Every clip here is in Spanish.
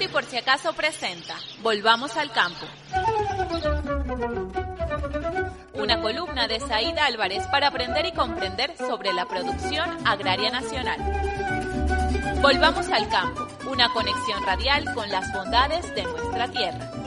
Y por si acaso presenta, volvamos al campo. Una columna de Saída Álvarez para aprender y comprender sobre la producción agraria nacional. Volvamos al campo, una conexión radial con las bondades de nuestra tierra.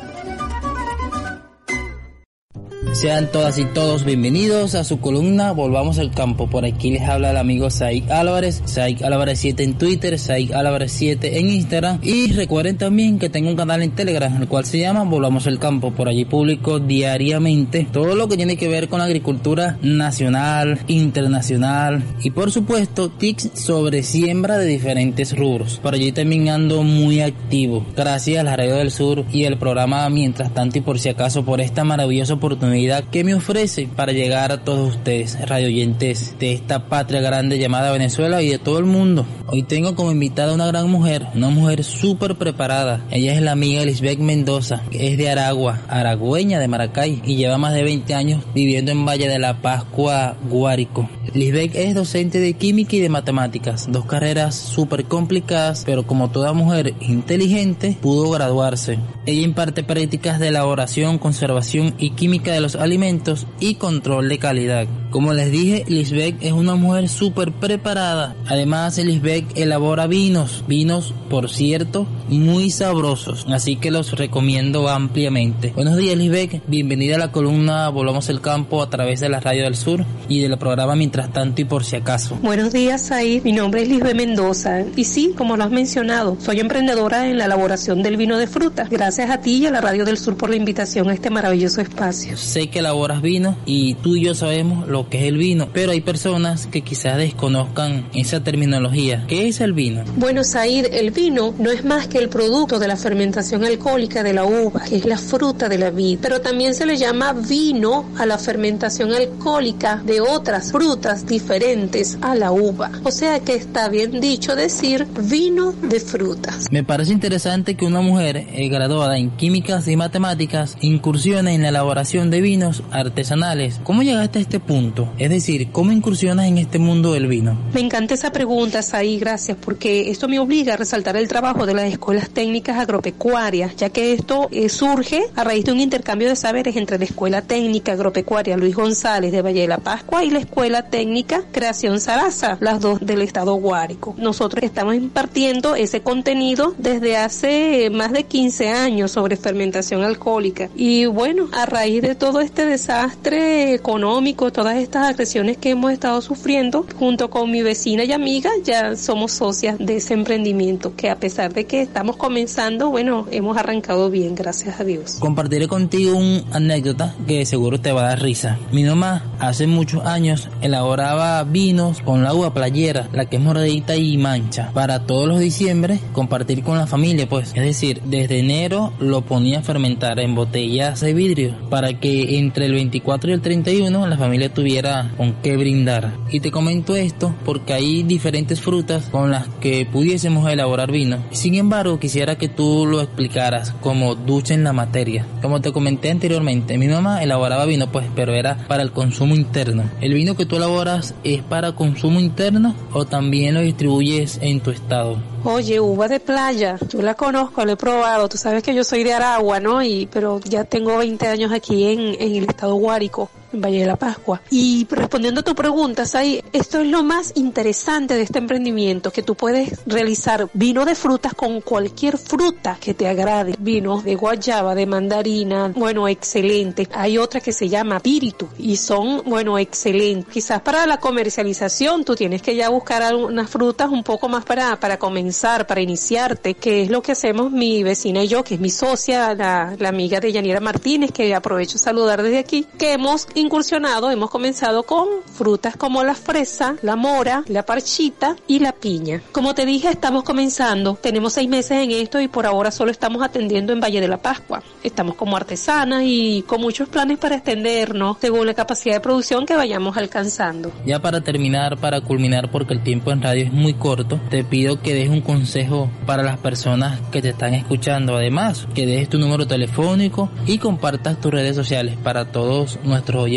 Sean todas y todos bienvenidos a su columna Volvamos al campo. Por aquí les habla el amigo Saik Álvarez, Saik Álvarez 7 en Twitter, Saik Álvarez 7 en Instagram. Y recuerden también que tengo un canal en Telegram, el cual se llama Volvamos al campo. Por allí publico diariamente todo lo que tiene que ver con la agricultura nacional, internacional y por supuesto tips sobre siembra de diferentes rubros. Por allí también ando muy activo. Gracias a la Radio del Sur y el programa Mientras tanto y por si acaso por esta maravillosa oportunidad que me ofrece para llegar a todos ustedes, radio oyentes de esta patria grande llamada Venezuela y de todo el mundo. Hoy tengo como invitada una gran mujer, una mujer súper preparada. Ella es la amiga Lisbeth Mendoza, que es de Aragua, aragüeña de Maracay y lleva más de 20 años viviendo en Valle de la Pascua, Guárico. Lisbeth es docente de química y de matemáticas, dos carreras súper complicadas, pero como toda mujer inteligente, pudo graduarse. Ella imparte prácticas de elaboración, conservación y química de los alimentos y control de calidad. Como les dije, Lisbeth es una mujer súper preparada. Además, Lisbeth elabora vinos, vinos, por cierto, muy sabrosos. Así que los recomiendo ampliamente. Buenos días, Lisbeth. Bienvenida a la columna Volvamos el Campo a través de la Radio del Sur y del programa Mientras tanto y por si acaso. Buenos días, Said. Mi nombre es Lisbeth Mendoza. Y sí, como lo has mencionado, soy emprendedora en la elaboración del vino de fruta. Gracias a ti y a la Radio del Sur por la invitación a este maravilloso espacio. Sé que elaboras vino y tú y yo sabemos lo que es el vino, pero hay personas que quizás desconozcan esa terminología. ¿Qué es el vino? Bueno, Said, el vino no es más que el producto de la fermentación alcohólica de la uva, que es la fruta de la vid, pero también se le llama vino a la fermentación alcohólica de otras frutas diferentes a la uva. O sea que está bien dicho decir vino de frutas. Me parece interesante que una mujer eh, graduada en químicas y matemáticas incursione en la elaboración de vinos artesanales. ¿Cómo llegaste a este punto? Es decir, ¿cómo incursionas en este mundo del vino? Me encanta esa pregunta, Saí, gracias, porque esto me obliga a resaltar el trabajo de las escuelas técnicas agropecuarias, ya que esto eh, surge a raíz de un intercambio de saberes entre la Escuela Técnica Agropecuaria Luis González de Valle de la Pascua y la Escuela Técnica Creación Sarasa, las dos del estado Guárico. Nosotros estamos impartiendo ese contenido desde hace más de 15 años sobre fermentación alcohólica. Y bueno, a raíz de todo este desastre económico, todas estas agresiones que hemos estado sufriendo, junto con mi vecina y amiga, ya somos socias de ese emprendimiento, que a pesar de que estamos comenzando, bueno, hemos arrancado bien, gracias a Dios. Compartiré contigo una anécdota que seguro te va a dar risa. Mi mamá hace muchos años elaboraba vinos con la uva playera, la que es moradita y mancha, para todos los diciembre compartir con la familia, pues. Es decir, desde enero lo ponía a fermentar en botellas de vidrio para que entre el 24 y el 31 la familia tuviera con qué brindar. Y te comento esto porque hay diferentes frutas con las que pudiésemos elaborar vino. Sin embargo, quisiera que tú lo explicaras como ducha en la materia. Como te comenté anteriormente, mi mamá elaboraba vino pues, pero era para el consumo interno. ¿El vino que tú elaboras es para consumo interno o también lo distribuyes en tu estado? Oye, uva de playa, yo la conozco, la he probado, tú sabes que yo soy de Aragua, ¿no? Y, pero ya tengo 20 años aquí en, en el estado Guárico en Valle de la Pascua. Y respondiendo a tu pregunta, Sai, esto es lo más interesante de este emprendimiento, que tú puedes realizar vino de frutas con cualquier fruta que te agrade. Vinos de guayaba, de mandarina, bueno, excelente. Hay otra que se llama piritu y son, bueno, excelentes. Quizás para la comercialización tú tienes que ya buscar algunas frutas un poco más para, para comenzar, para iniciarte, que es lo que hacemos mi vecina y yo, que es mi socia, la, la amiga de Yanira Martínez, que aprovecho saludar desde aquí, que hemos incursionado, hemos comenzado con frutas como la fresa, la mora, la parchita y la piña. Como te dije, estamos comenzando. Tenemos seis meses en esto y por ahora solo estamos atendiendo en Valle de la Pascua. Estamos como artesanas y con muchos planes para extendernos según la capacidad de producción que vayamos alcanzando. Ya para terminar, para culminar, porque el tiempo en radio es muy corto, te pido que des un consejo para las personas que te están escuchando. Además, que dejes tu número telefónico y compartas tus redes sociales para todos nuestros oyentes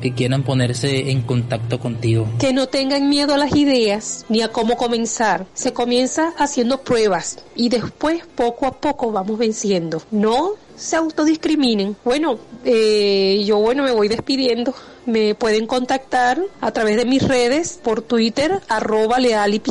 que quieran ponerse en contacto contigo. Que no tengan miedo a las ideas ni a cómo comenzar. Se comienza haciendo pruebas y después poco a poco vamos venciendo. No se autodiscriminen. Bueno, eh, yo bueno me voy despidiendo. Me pueden contactar a través de mis redes por Twitter, arroba leal y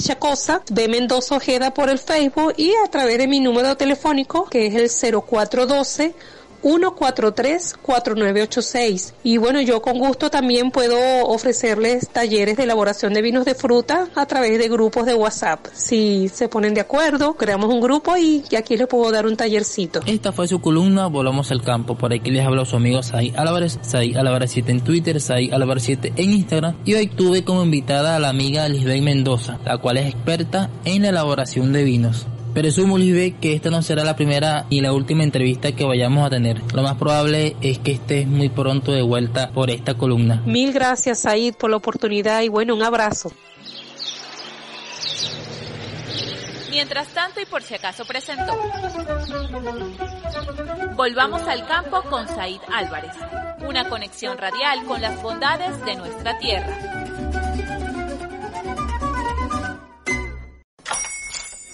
de Mendoza Ojeda por el Facebook y a través de mi número telefónico que es el 0412 143-4986. Y bueno, yo con gusto también puedo ofrecerles talleres de elaboración de vinos de fruta a través de grupos de WhatsApp. Si se ponen de acuerdo, creamos un grupo y aquí les puedo dar un tallercito. Esta fue su columna Volvamos al campo. Por aquí les habló su amigo Sai Álvarez, Sai Álvarez 7 en Twitter, Sai Álvarez 7 en Instagram. Y hoy tuve como invitada a la amiga Lisbeth Mendoza, la cual es experta en la elaboración de vinos. Presumo, Lisbeth, que esta no será la primera y la última entrevista que vayamos a tener. Lo más probable es que estés muy pronto de vuelta por esta columna. Mil gracias, Said, por la oportunidad y bueno, un abrazo. Mientras tanto y por si acaso presentó. Volvamos al campo con Said Álvarez. Una conexión radial con las bondades de nuestra tierra.